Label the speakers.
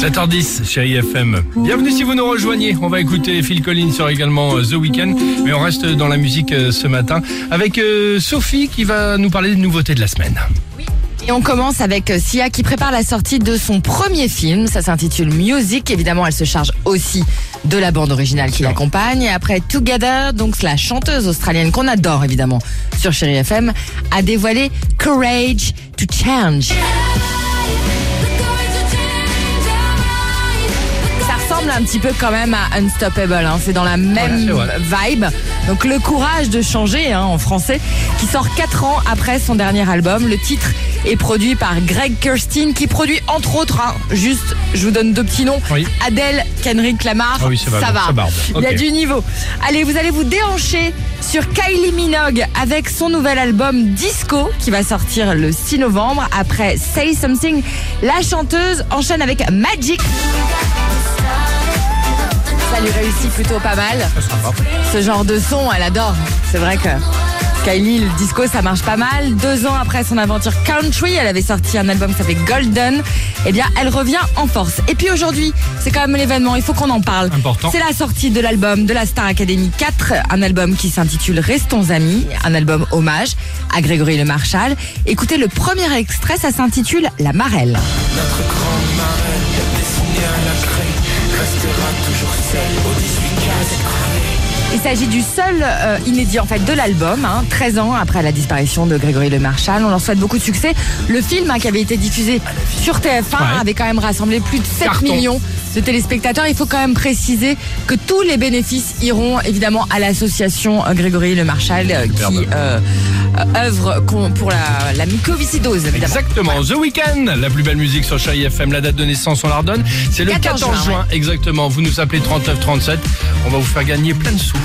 Speaker 1: 7h10, chérie FM. Bienvenue si vous nous rejoignez. On va écouter Phil Collins sur également euh, The Weeknd. Mais on reste dans la musique euh, ce matin avec euh, Sophie qui va nous parler des nouveautés de la semaine.
Speaker 2: Et on commence avec Sia qui prépare la sortie de son premier film. Ça s'intitule Music. Évidemment, elle se charge aussi de la bande originale qui l'accompagne. Et après Together, donc la chanteuse australienne qu'on adore évidemment sur Chéri FM, a dévoilé Courage to Change. Ressemble un petit peu quand même à Unstoppable. hein. C'est dans la même vibe. Donc le courage de changer hein, en français, qui sort 4 ans après son dernier album. Le titre est produit par Greg Kirsten, qui produit entre autres, hein, juste, je vous donne deux petits noms,
Speaker 1: Oui.
Speaker 2: Adèle, Kendrick Lamar.
Speaker 1: Ah oui, ça va,
Speaker 2: va.
Speaker 1: ça barbe.
Speaker 2: Il y a du niveau. Allez, vous allez vous déhancher sur Kylie Minogue avec son nouvel album Disco qui va sortir le 6 novembre. Après Say Something, la chanteuse enchaîne avec Magic. Lui réussit plutôt pas mal. Ce genre de son, elle adore. C'est vrai que Kylie, le disco, ça marche pas mal. Deux ans après son aventure country, elle avait sorti un album qui s'appelait Golden. Eh bien, elle revient en force. Et puis aujourd'hui, c'est quand même l'événement, il faut qu'on en parle.
Speaker 1: Important.
Speaker 2: C'est la sortie de l'album de la Star Academy 4, un album qui s'intitule Restons amis, un album hommage à Grégory Le Marchal. Écoutez le premier extrait, ça s'intitule La Marelle. Il s'agit du seul euh, inédit en fait de l'album, hein, 13 ans après la disparition de Grégory Le Marchal. On leur souhaite beaucoup de succès. Le film hein, qui avait été diffusé sur TF1
Speaker 1: Ouais.
Speaker 2: avait quand même rassemblé plus de 7
Speaker 1: Carton.
Speaker 2: millions de téléspectateurs. Il faut quand même préciser que tous les bénéfices iront évidemment à l'association euh, Grégory Le Marchal euh, qui euh, œuvre pour la, la mucoviscidose évidemment.
Speaker 1: Exactement. The Weeknd, la plus belle musique sur Chérie FM. La date de naissance, on la redonne. C'est le 14,
Speaker 2: 14
Speaker 1: juin.
Speaker 2: juin,
Speaker 1: Exactement. Vous nous appelez 3937. On va vous faire gagner plein de sous.